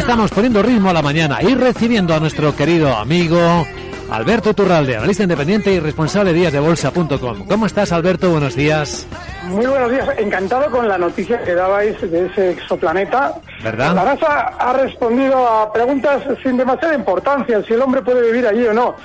estamos poniendo ritmo a la mañana y recibiendo a nuestro querido amigo Alberto Turralde, analista independiente y responsable de díasdebolsa.com. ¿Cómo estás, Alberto? Buenos días. Muy buenos días. Encantado con la noticia que dabais de ese exoplaneta. ¿Verdad? La NASA ha respondido a preguntas sin demasiada importancia, si el hombre puede vivir allí o no.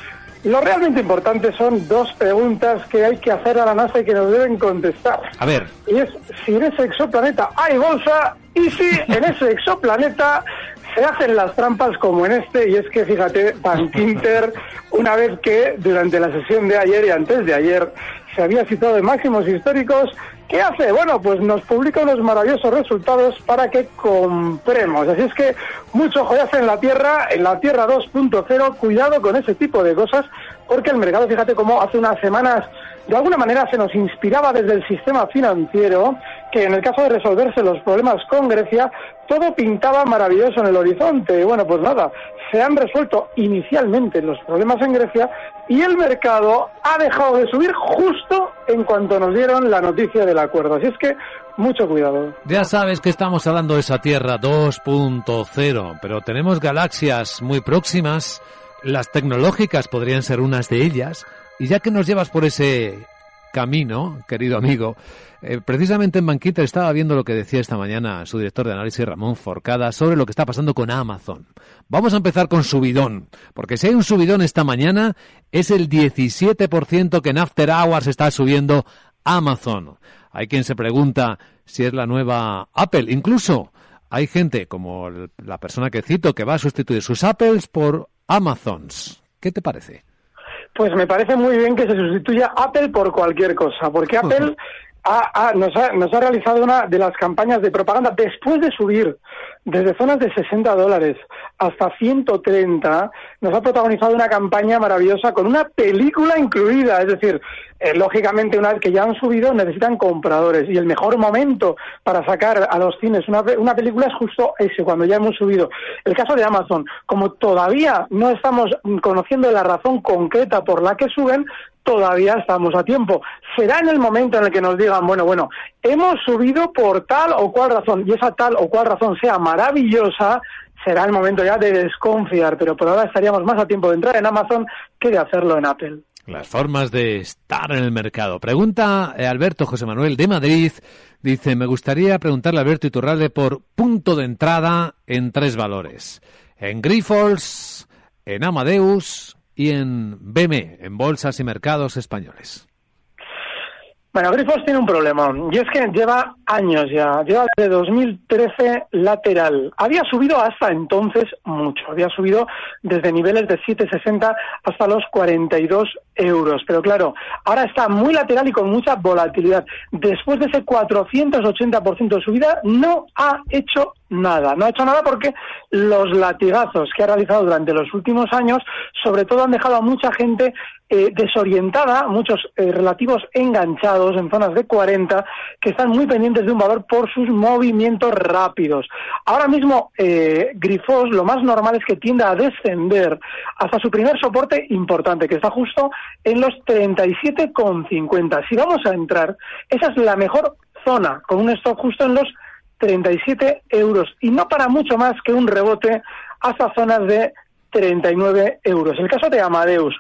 Lo realmente importante son dos preguntas que hay que hacer a la NASA y que nos deben contestar. A ver. Y es si en ese exoplaneta hay bolsa y si en ese exoplaneta se hacen las trampas como en este. Y es que, fíjate, Bankinter, una vez que durante la sesión de ayer y antes de ayer se había citado en máximos históricos, ¿qué hace? Bueno, pues nos publica unos maravillosos resultados para que compremos. Así es que mucho joyazo en la Tierra, en la Tierra 2.0, cuidado con ese tipo de cosas, porque el mercado, fíjate cómo hace unas semanas de alguna manera se nos inspiraba desde el sistema financiero que en el caso de resolverse los problemas con Grecia, todo pintaba maravilloso en el horizonte. Bueno, pues nada, se han resuelto inicialmente los problemas en Grecia y el mercado ha dejado de subir justo en cuanto nos dieron la noticia del acuerdo. Así es que mucho cuidado. Ya sabes que estamos hablando de esa Tierra 2.0, pero tenemos galaxias muy próximas. Las tecnológicas podrían ser unas de ellas. Y ya que nos llevas por ese camino, querido amigo, eh, precisamente en Banquita estaba viendo lo que decía esta mañana su director de análisis, Ramón Forcada, sobre lo que está pasando con Amazon. Vamos a empezar con subidón, porque si hay un subidón esta mañana, es el 17% que en After Hours está subiendo Amazon. Hay quien se pregunta si es la nueva Apple. Incluso hay gente, como la persona que cito, que va a sustituir sus Apples por Amazons. ¿Qué te parece? Pues me parece muy bien que se sustituya Apple por cualquier cosa, porque Apple ha, ha, nos, ha, nos ha realizado una de las campañas de propaganda después de subir desde zonas de 60 dólares hasta 130, nos ha protagonizado una campaña maravillosa con una película incluida. Es decir, eh, lógicamente, una vez que ya han subido, necesitan compradores. Y el mejor momento para sacar a los cines una, una película es justo ese, cuando ya hemos subido. El caso de Amazon, como todavía no estamos conociendo la razón concreta por la que suben, todavía estamos a tiempo. Será en el momento en el que nos digan, bueno, bueno, hemos subido por tal o cual razón, y esa tal o cual razón sea maravillosa, será el momento ya de desconfiar, pero por ahora estaríamos más a tiempo de entrar en Amazon que de hacerlo en Apple. Las formas de estar en el mercado. Pregunta eh, Alberto José Manuel de Madrid. Dice, me gustaría preguntarle a Alberto Iturralde por punto de entrada en tres valores. En Grifols, en Amadeus y en BME, en Bolsas y Mercados Españoles. Bueno, Grifos tiene un problema, y es que lleva años ya, lleva desde 2013 lateral. Había subido hasta entonces mucho, había subido desde niveles de 7,60 hasta los 42 euros. Pero claro, ahora está muy lateral y con mucha volatilidad. Después de ese 480% de subida, no ha hecho nada. No ha hecho nada porque los latigazos que ha realizado durante los últimos años, sobre todo han dejado a mucha gente eh, desorientada, muchos eh, relativos enganchados en zonas de 40, que están muy pendientes de un valor por sus movimientos rápidos. Ahora mismo, eh, Grifos, lo más normal es que tienda a descender hasta su primer soporte importante, que está justo en los 37,50. Si vamos a entrar, esa es la mejor zona, con un stock justo en los 37 euros y no para mucho más que un rebote hasta zonas de 39 euros. El caso de Amadeus.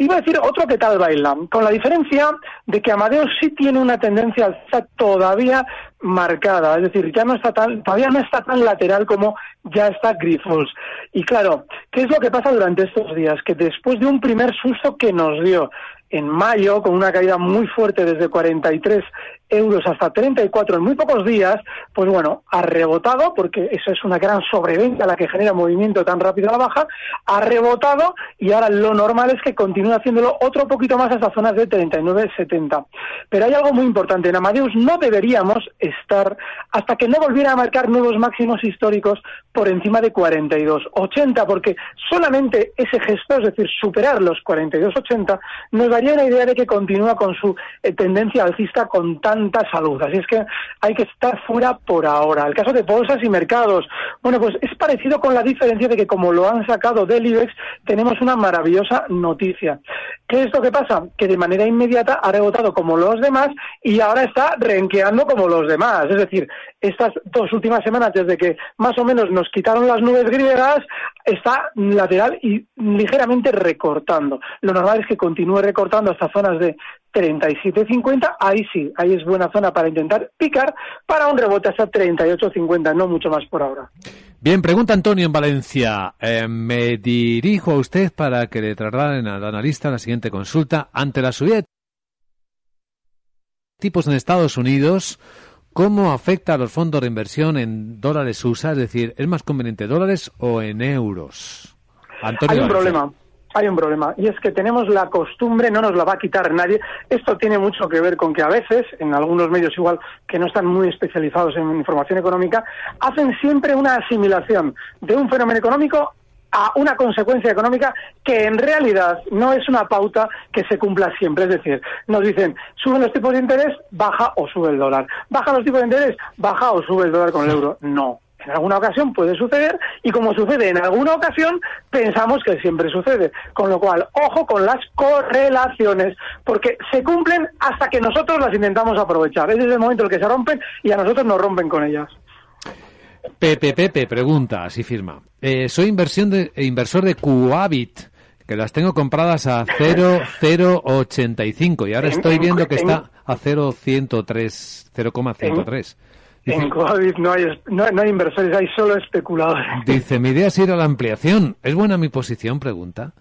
Iba a decir otro que tal baila, con la diferencia de que Amadeus sí tiene una tendencia todavía marcada, es decir, ya no está tan, todavía no está tan lateral como ya está Grifols. Y claro, ¿qué es lo que pasa durante estos días? Que después de un primer susto que nos dio en mayo, con una caída muy fuerte desde 43 euros hasta 34 en muy pocos días, pues bueno, ha rebotado, porque eso es una gran sobreventa la que genera movimiento tan rápido a la baja, ha rebotado y ahora lo normal es que continúe haciéndolo otro poquito más hasta zonas de 39,70. Pero hay algo muy importante, en Amadeus no deberíamos estar hasta que no volviera a marcar nuevos máximos históricos por encima de 42,80, porque solamente ese gesto, es decir, superar los 42,80, nos daría una idea de que continúa con su eh, tendencia alcista con tan tanta salud. Así es que hay que estar fuera por ahora. El caso de bolsas y mercados, bueno, pues es parecido con la diferencia de que como lo han sacado del IBEX, tenemos una maravillosa noticia. ¿Qué es lo que pasa? Que de manera inmediata ha rebotado como los demás y ahora está renqueando como los demás. Es decir, estas dos últimas semanas, desde que más o menos nos quitaron las nubes griegas, está lateral y ligeramente recortando. Lo normal es que continúe recortando hasta zonas de 37.50, ahí sí, ahí es buena zona para intentar picar para un rebote hasta 38.50, no mucho más por ahora. Bien, pregunta Antonio en Valencia. Eh, me dirijo a usted para que le trasladen al analista la siguiente consulta. Ante la subida de tipos en Estados Unidos, ¿cómo afecta a los fondos de inversión en dólares USA? Es decir, ¿es más conveniente dólares o en euros? Antonio Hay un problema hay un problema y es que tenemos la costumbre, no nos la va a quitar nadie. Esto tiene mucho que ver con que a veces, en algunos medios igual que no están muy especializados en información económica, hacen siempre una asimilación de un fenómeno económico a una consecuencia económica que en realidad no es una pauta que se cumpla siempre. Es decir, nos dicen, suben los tipos de interés, baja o sube el dólar. Baja los tipos de interés, baja o sube el dólar con el euro. No en alguna ocasión puede suceder y como sucede en alguna ocasión, pensamos que siempre sucede. Con lo cual, ojo con las correlaciones, porque se cumplen hasta que nosotros las intentamos aprovechar. Ese es el momento en el que se rompen y a nosotros nos rompen con ellas. Pepe Pepe pregunta, así firma. Eh, soy inversión de, eh, inversor de Coavit, que las tengo compradas a 0,085 y ahora estoy viendo que está a 0,103, 0,103. En Coavit no hay, no, hay inversores, hay solo especuladores. Dice, mi idea es ir a la ampliación. ¿Es buena mi posición? Pregunta.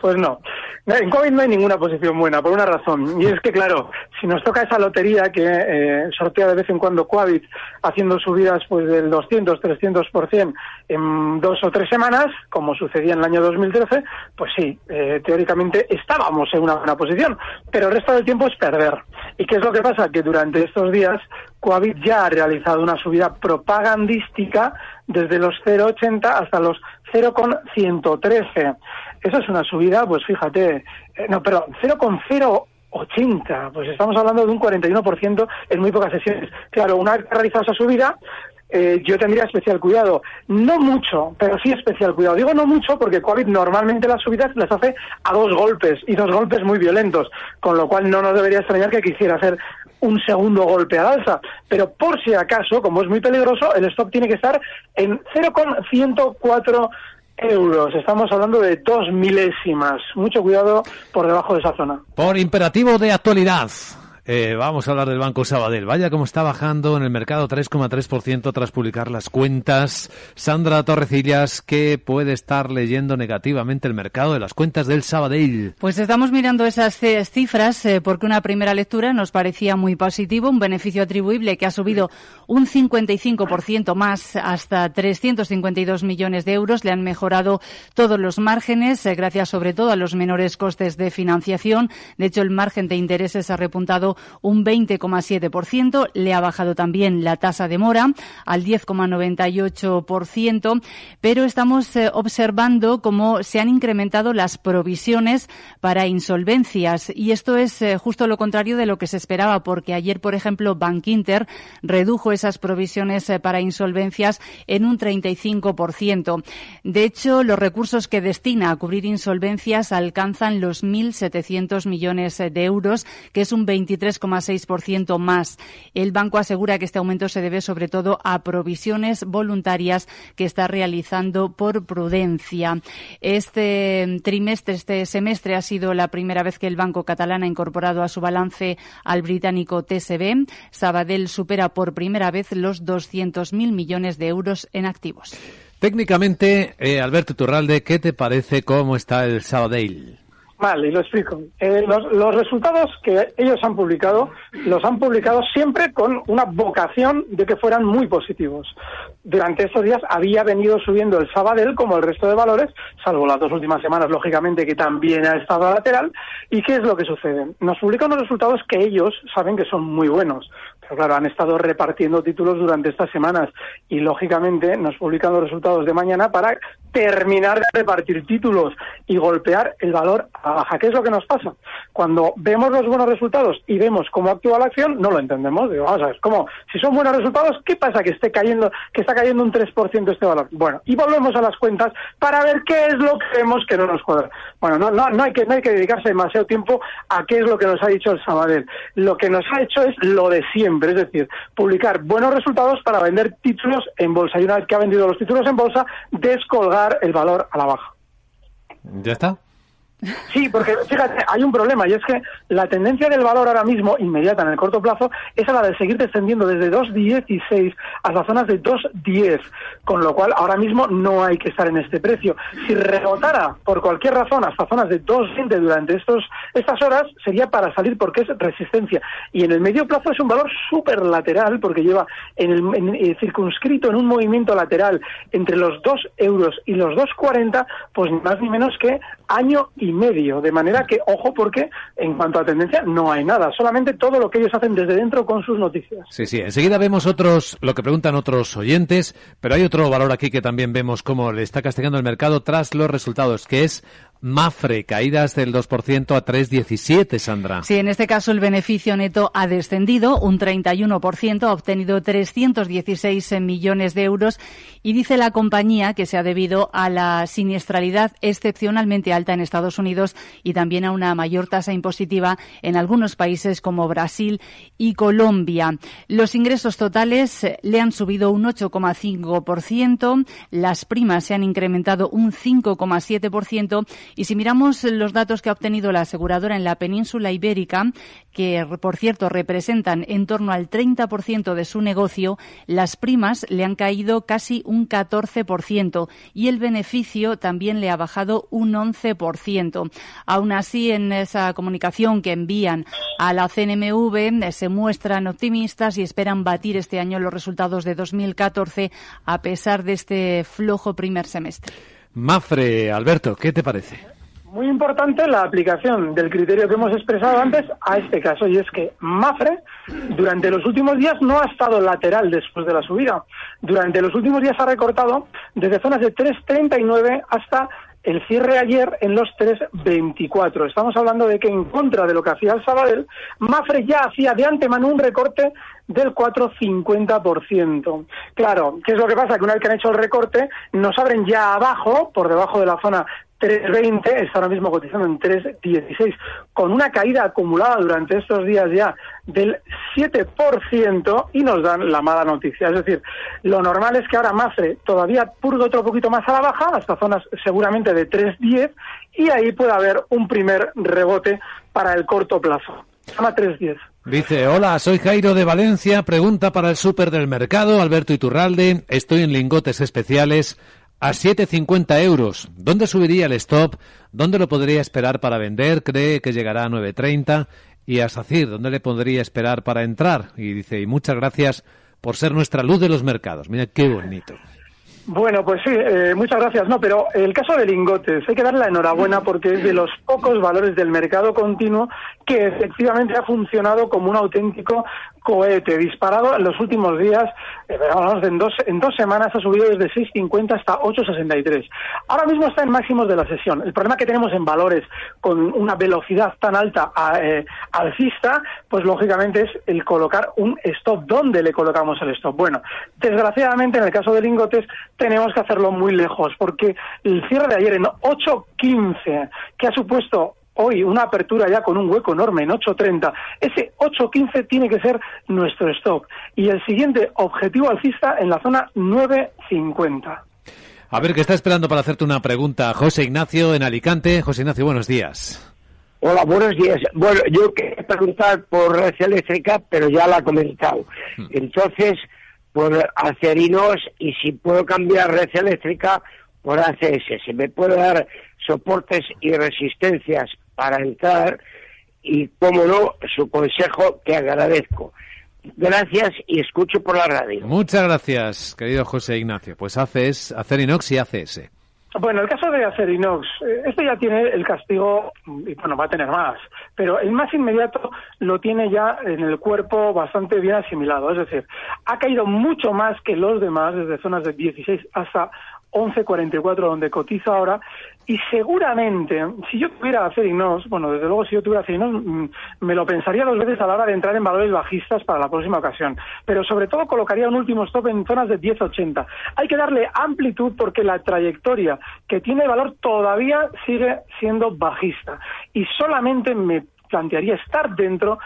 Pues no. En COVID no hay ninguna posición buena, por una razón. Y es que, claro, si nos toca esa lotería que eh, sortea de vez en cuando Coavit haciendo subidas pues del 200, 300% en dos o tres semanas, como sucedía en el año 2013, pues sí, eh, teóricamente estábamos en una buena posición. Pero el resto del tiempo es perder. ¿Y qué es lo que pasa? Que durante estos días Coavit ya ha realizado una subida propagandística desde los 0,80 hasta los 0,113. Eso es una subida, pues fíjate, eh, no, pero 0,080, pues estamos hablando de un 41% en muy pocas sesiones. Claro, una vez realizado esa subida, eh, yo tendría especial cuidado. No mucho, pero sí especial cuidado. Digo no mucho porque COVID normalmente las subidas las hace a dos golpes y dos golpes muy violentos, con lo cual no nos debería extrañar que quisiera hacer un segundo golpe al alza. Pero por si acaso, como es muy peligroso, el stop tiene que estar en 0,104 euros. Estamos hablando de dos milésimas. Mucho cuidado por debajo de esa zona. Por imperativo de actualidad. Eh, vamos a hablar del Banco Sabadell. Vaya como está bajando en el mercado 3,3% tras publicar las cuentas. Sandra Torrecillas, ¿qué puede estar leyendo negativamente el mercado de las cuentas del Sabadell? Pues estamos mirando esas cifras eh, porque una primera lectura nos parecía muy positivo, un beneficio atribuible que ha subido un 55% más hasta 352 millones de euros. Le han mejorado todos los márgenes, eh, gracias sobre todo a los menores costes de financiación. De hecho, el margen de intereses ha repuntado un 20,7%. Le ha bajado también la tasa de mora al 10,98%, pero estamos eh, observando cómo se han incrementado las provisiones para insolvencias y esto es eh, justo lo contrario de lo que se esperaba porque ayer, por ejemplo, Bank Inter redujo esas provisiones eh, para insolvencias en un 35%. De hecho, los recursos que destina a cubrir insolvencias alcanzan los 1.700 millones de euros, que es un 23 23,6% más. El banco asegura que este aumento se debe sobre todo a provisiones voluntarias que está realizando por prudencia. Este trimestre, este semestre ha sido la primera vez que el Banco Catalán ha incorporado a su balance al británico TSB. Sabadell supera por primera vez los 200.000 millones de euros en activos. Técnicamente, eh, Alberto Turralde, ¿qué te parece cómo está el Sabadell? Vale, y lo explico. Eh, los, los, resultados que ellos han publicado, los han publicado siempre con una vocación de que fueran muy positivos. Durante estos días había venido subiendo el Sabadell como el resto de valores, salvo las dos últimas semanas, lógicamente, que también ha estado lateral. ¿Y qué es lo que sucede? Nos publican unos resultados que ellos saben que son muy buenos. Pero claro, han estado repartiendo títulos durante estas semanas y, lógicamente, nos publican los resultados de mañana para terminar de repartir títulos y golpear el valor a baja. ¿Qué es lo que nos pasa? Cuando vemos los buenos resultados y vemos cómo actúa la acción, no lo entendemos. Digo, vamos a ver, ¿cómo? Si son buenos resultados, ¿qué pasa que esté cayendo, que está cayendo un 3% este valor? Bueno, y volvemos a las cuentas para ver qué es lo que vemos que no nos cuadra. Bueno, no, no, no hay que, no hay que dedicarse demasiado tiempo a qué es lo que nos ha dicho el Sabadell. Lo que nos ha hecho es lo de siempre, es decir, publicar buenos resultados para vender títulos en bolsa. Y una vez que ha vendido los títulos en bolsa, descolgar el valor a la baja. ¿Ya está? Sí, porque fíjate, hay un problema y es que la tendencia del valor ahora mismo, inmediata en el corto plazo, es a la de seguir descendiendo desde 2.16 hasta zonas de 2.10, con lo cual ahora mismo no hay que estar en este precio. Si rebotara por cualquier razón hasta zonas de 2.20 durante estos, estas horas, sería para salir porque es resistencia. Y en el medio plazo es un valor súper lateral porque lleva en el, en, eh, circunscrito en un movimiento lateral entre los 2 euros y los 2.40, pues ni más ni menos que año y medio. De manera que, ojo, porque en cuanto a tendencia no hay nada, solamente todo lo que ellos hacen desde dentro con sus noticias. Sí, sí, enseguida vemos otros, lo que preguntan otros oyentes, pero hay otro valor aquí que también vemos cómo le está castigando el mercado tras los resultados, que es Mafre, caídas del 2% a 3,17, Sandra. Sí, en este caso el beneficio neto ha descendido un 31%, ha obtenido 316 millones de euros y dice la compañía que se ha debido a la siniestralidad excepcionalmente alta en Estados Unidos y también a una mayor tasa impositiva en algunos países como Brasil y Colombia. Los ingresos totales le han subido un 8,5%, las primas se han incrementado un 5,7% y si miramos los datos que ha obtenido la aseguradora en la península ibérica, que por cierto representan en torno al 30% de su negocio, las primas le han caído casi un 14% y el beneficio también le ha bajado un 11%. Aún así, en esa comunicación que envían a la CNMV se muestran optimistas y esperan batir este año los resultados de 2014 a pesar de este flojo primer semestre. Mafre, Alberto, ¿qué te parece? Muy importante la aplicación del criterio que hemos expresado antes a este caso, y es que Mafre durante los últimos días no ha estado lateral después de la subida. Durante los últimos días ha recortado desde zonas de 3.39 hasta el cierre ayer en los 3.24. Estamos hablando de que en contra de lo que hacía el Sabadell, Mafre ya hacía de antemano un recorte del 4,50%. Claro, ¿qué es lo que pasa? Que una vez que han hecho el recorte, nos abren ya abajo, por debajo de la zona 3.20, está ahora mismo cotizando en 3.16, con una caída acumulada durante estos días ya del 7% y nos dan la mala noticia. Es decir, lo normal es que ahora Mafre todavía purga otro poquito más a la baja, hasta zonas seguramente de 3.10, y ahí puede haber un primer rebote para el corto plazo. Zona 3.10. Dice, hola, soy Jairo de Valencia, pregunta para el súper del mercado, Alberto Iturralde, estoy en lingotes especiales, a 7,50 euros. ¿Dónde subiría el stop? ¿Dónde lo podría esperar para vender? ¿Cree que llegará a 9,30? Y a SACIR, ¿dónde le podría esperar para entrar? Y dice, y muchas gracias por ser nuestra luz de los mercados. Mira qué bonito. Bueno, pues sí, eh, muchas gracias. No, pero el caso de lingotes, hay que darle la enhorabuena porque es de los pocos valores del mercado continuo que efectivamente ha funcionado como un auténtico cohete disparado en los últimos días, eh, en dos, en dos semanas ha subido desde 6.50 hasta 8.63. Ahora mismo está en máximos de la sesión. El problema que tenemos en valores con una velocidad tan alta eh, alcista, pues lógicamente es el colocar un stop. ¿Dónde le colocamos el stop? Bueno, desgraciadamente en el caso de lingotes tenemos que hacerlo muy lejos porque el cierre de ayer en 8.15, que ha supuesto hoy una apertura ya con un hueco enorme en 8.30, ese 8.15 tiene que ser nuestro stop. Y el siguiente objetivo alcista en la zona 9.50. A ver, ¿qué está esperando para hacerte una pregunta José Ignacio en Alicante. José Ignacio, buenos días. Hola, buenos días. Bueno, yo quería preguntar por red eléctrica, pero ya la he comentado. Hmm. Entonces, por acerinos y si puedo cambiar red eléctrica por ACS. Si me puede dar soportes y resistencias para entrar y, como no, su consejo que agradezco. Gracias y escucho por la radio. Muchas gracias, querido José Ignacio. Pues haces Acerinox y ACS. Bueno, el caso de Acerinox, eh, este ya tiene el castigo, y bueno, va a tener más, pero el más inmediato lo tiene ya en el cuerpo bastante bien asimilado, es decir, ha caído mucho más que los demás, desde zonas de 16 hasta 11.44 donde cotiza ahora y seguramente si yo tuviera Acerinox, bueno desde luego si yo tuviera Acerinox mm, me lo pensaría dos veces a la hora de entrar en valores bajistas para la próxima ocasión, pero sobre todo colocaría un último stop en zonas de 10.80. Hay que darle amplitud porque la trayectoria que tiene valor todavía sigue siendo bajista y solamente me plantearía estar dentro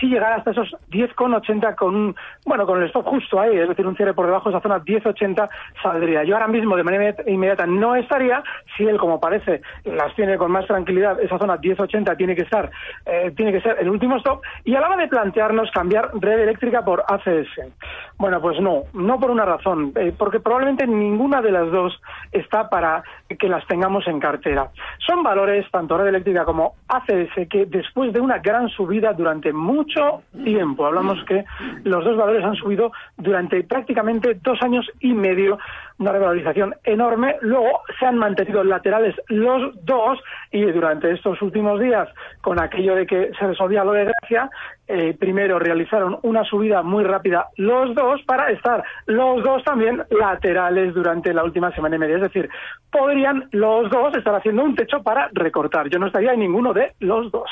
si llegara hasta esos 10,80 con bueno, con el stop justo ahí, es decir, un cierre por debajo de esa zona 10,80 saldría. Yo ahora mismo de manera inmediata no estaría, si él como parece las tiene con más tranquilidad, esa zona 10,80 tiene que estar eh, tiene que ser el último stop y a la hora de plantearnos cambiar red eléctrica por ACS. Bueno, pues no, no por una razón, eh, porque probablemente ninguna de las dos está para que las tengamos en cartera. Son valores tanto red eléctrica como ACS que después de una gran subida durante tiempo, hablamos que los dos valores han subido durante prácticamente dos años y medio, una revalorización enorme. Luego se han mantenido laterales los dos y durante estos últimos días, con aquello de que se resolvía lo de Grecia, eh, primero realizaron una subida muy rápida los dos para estar los dos también laterales durante la última semana y media. Es decir, podrían los dos estar haciendo un techo para recortar. Yo no estaría en ninguno de los dos.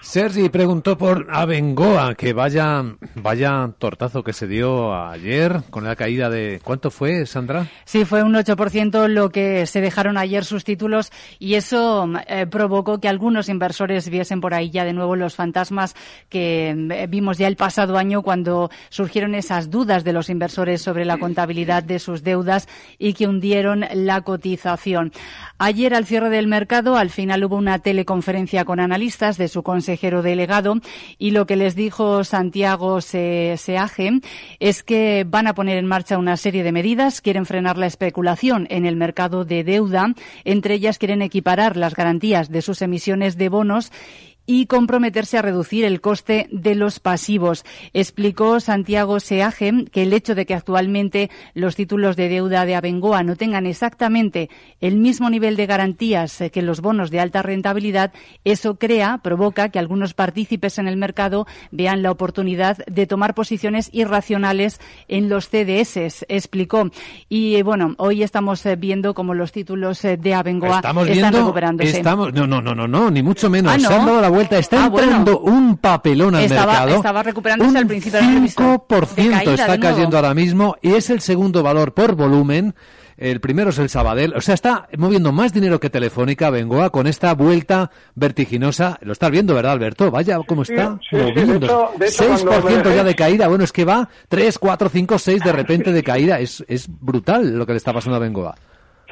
Sergi preguntó por Abengoa, que vaya, vaya tortazo que se dio ayer con la caída de... ¿Cuánto fue, Sandra? Sí, fue un 8% lo que se dejaron ayer sus títulos y eso eh, provocó que algunos inversores viesen por ahí ya de nuevo los fantasmas que eh, vimos ya el pasado año cuando surgieron esas dudas de los inversores sobre la contabilidad de sus deudas y que hundieron la cotización. Ayer, al cierre del mercado, al final hubo una teleconferencia con analistas de su consejo delegado y lo que les dijo Santiago Seaje es que van a poner en marcha una serie de medidas, quieren frenar la especulación en el mercado de deuda, entre ellas quieren equiparar las garantías de sus emisiones de bonos y comprometerse a reducir el coste de los pasivos. Explicó Santiago Seaje que el hecho de que actualmente los títulos de deuda de Abengoa no tengan exactamente el mismo nivel de garantías que los bonos de alta rentabilidad, eso crea, provoca que algunos partícipes en el mercado vean la oportunidad de tomar posiciones irracionales en los CDS, explicó. Y bueno, hoy estamos eh, viendo como los títulos eh, de Abengoa están recuperándose. Estamos, no, no, no, no, no, ni mucho menos. Ah, vuelta. Está ah, entrando un papelón al mercado. Estaba recuperándose al principio de la 5% está cayendo ahora mismo y es el segundo valor por volumen. El primero es el Sabadell. O sea, está moviendo más dinero que Telefónica, Bengoa, con esta vuelta vertiginosa. Lo estás viendo, ¿verdad, Alberto? Vaya cómo está moviendo. 6% ya de caída. Bueno, es que va 3, 4, 5, 6 de repente de caída. Es, es brutal lo que le está pasando a Bengoa.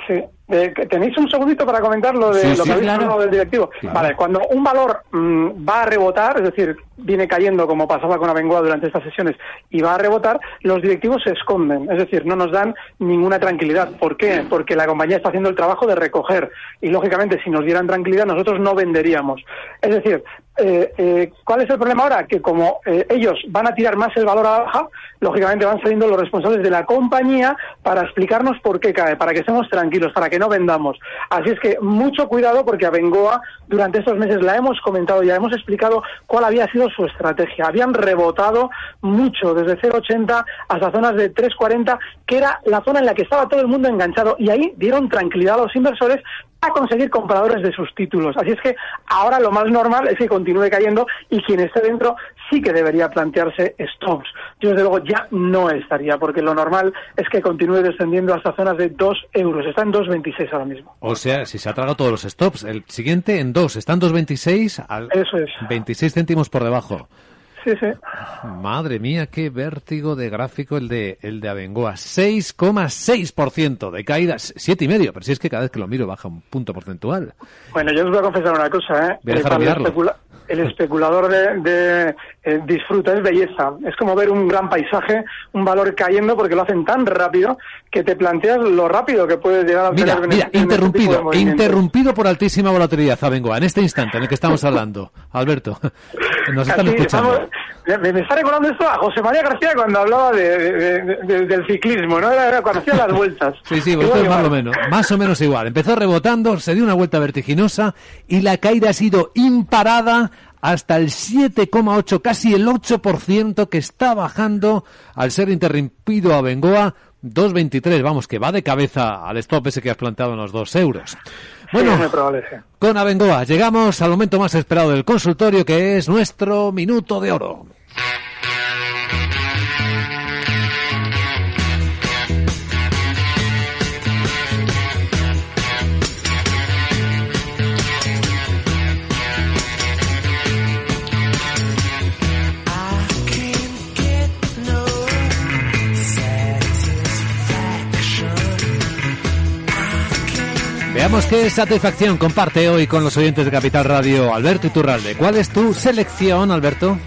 Sí. Eh, ¿Tenéis un segundito para comentar lo, de, lo que habéis hablado del directivo? Vale, cuando un valor mm, va a rebotar, es decir, viene cayendo como pasaba con Abengoa durante estas sesiones y va a rebotar, los directivos se esconden, es decir, no nos dan ninguna tranquilidad. ¿Por qué? Porque la compañía está haciendo el trabajo de recoger y, lógicamente, si nos dieran tranquilidad, nosotros no venderíamos. Es decir, eh, eh, ¿cuál es el problema ahora? Que como ellos van a tirar más el valor a la baja, lógicamente van saliendo los responsables de la compañía para explicarnos por qué cae, para que estemos tranquilos, para que no vendamos. Así es que mucho cuidado porque a Bengoa durante estos meses la hemos comentado, ya hemos explicado cuál había sido su estrategia. Habían rebotado mucho desde 0,80 hasta zonas de 3,40, que era la zona en la que estaba todo el mundo enganchado y ahí dieron tranquilidad a los inversores a conseguir compradores de sus títulos. Así es que ahora lo más normal es que continúe cayendo y quien esté dentro sí que debería plantearse stops. Yo desde luego ya no estaría, porque lo normal es que continúe descendiendo hasta zonas de 2 euros. Está en 2,26 ahora mismo. O sea, si se ha tragado todos los stops, el siguiente en 2, está en 2,26 al Eso es. 26 céntimos por debajo. Sí, sí. Madre mía, qué vértigo de gráfico el de el de Abengoa. 6,6% de caída, siete y medio, pero si es que cada vez que lo miro baja un punto porcentual. Bueno, yo os voy a confesar una cosa, ¿eh? Voy a dejar Eh, el, mirarlo. especula- el especulador de, de, eh, disfruta, es belleza. Es como ver un gran paisaje, un valor cayendo porque lo hacen tan rápido que te planteas lo rápido que puede llegar a Mira, tener mira, este interrumpido, interrumpido por altísima volatilidad, Abengoa, en este instante en el que estamos hablando. Alberto, nos están escuchando. estamos- me, me está recordando esto a José María García cuando hablaba de, de- de- del ciclismo, ¿no? Era, cuando hacía las vueltas. Sí, sí, Igual, esto es igual. más o menos, más o menos igual. Empezó rebotando, se dio una vuelta vertiginosa y la caída ha sido imparada hasta el 7,8, casi el 8% que está bajando al ser interrumpido a Bengoa 2,23. Vamos, que va de cabeza al stop ese que has planteado en los 2 euros. Bueno, Sí, con Abengoa llegamos al momento más esperado del consultorio que es nuestro minuto de oro. Veamos qué satisfacción comparte hoy con los oyentes de Capital Radio Alberto Iturralde. ¿Cuál es tu selección, Alberto?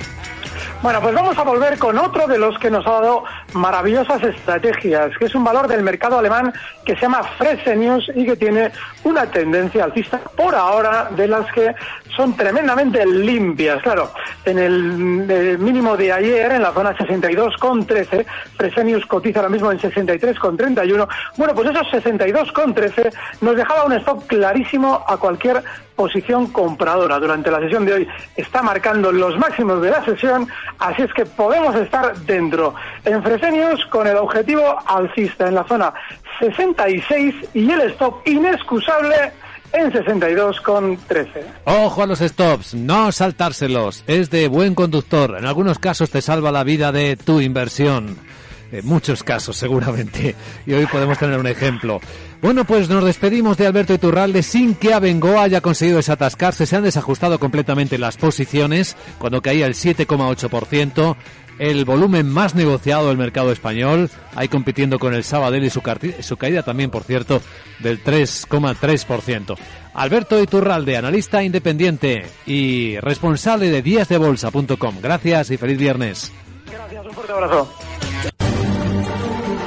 Bueno, pues vamos a volver con otro de los que nos ha dado maravillosas estrategias, que es un valor del mercado alemán que se llama Fresenius y que tiene una tendencia alcista por ahora de las que son tremendamente limpias. Claro, en el eh, mínimo de ayer, en la zona 62,13, Fresenius cotiza ahora mismo en 63,31. Bueno, pues esos 62,13 nos dejaba un stop clarísimo a cualquier posición compradora durante la sesión de hoy. Está marcando los máximos de la sesión, así es que podemos estar dentro. En Fresenius con el objetivo alcista en la zona 66 y el stop inexcusable en 62,13. Ojo a los stops, no saltárselos. Es de buen conductor. En algunos casos te salva la vida de tu inversión. En muchos casos, seguramente. Y hoy podemos tener un ejemplo. Bueno, pues nos despedimos de Alberto Iturralde sin que Abengoa haya conseguido desatascarse. Se han desajustado completamente las posiciones cuando caía el 7,8%. El volumen más negociado del mercado español, ahí compitiendo con el Sabadell y su, caída también, por cierto, del 3,3%. Alberto Iturralde, analista independiente y responsable de díasdebolsa.com. Gracias y feliz viernes. Gracias, un fuerte abrazo.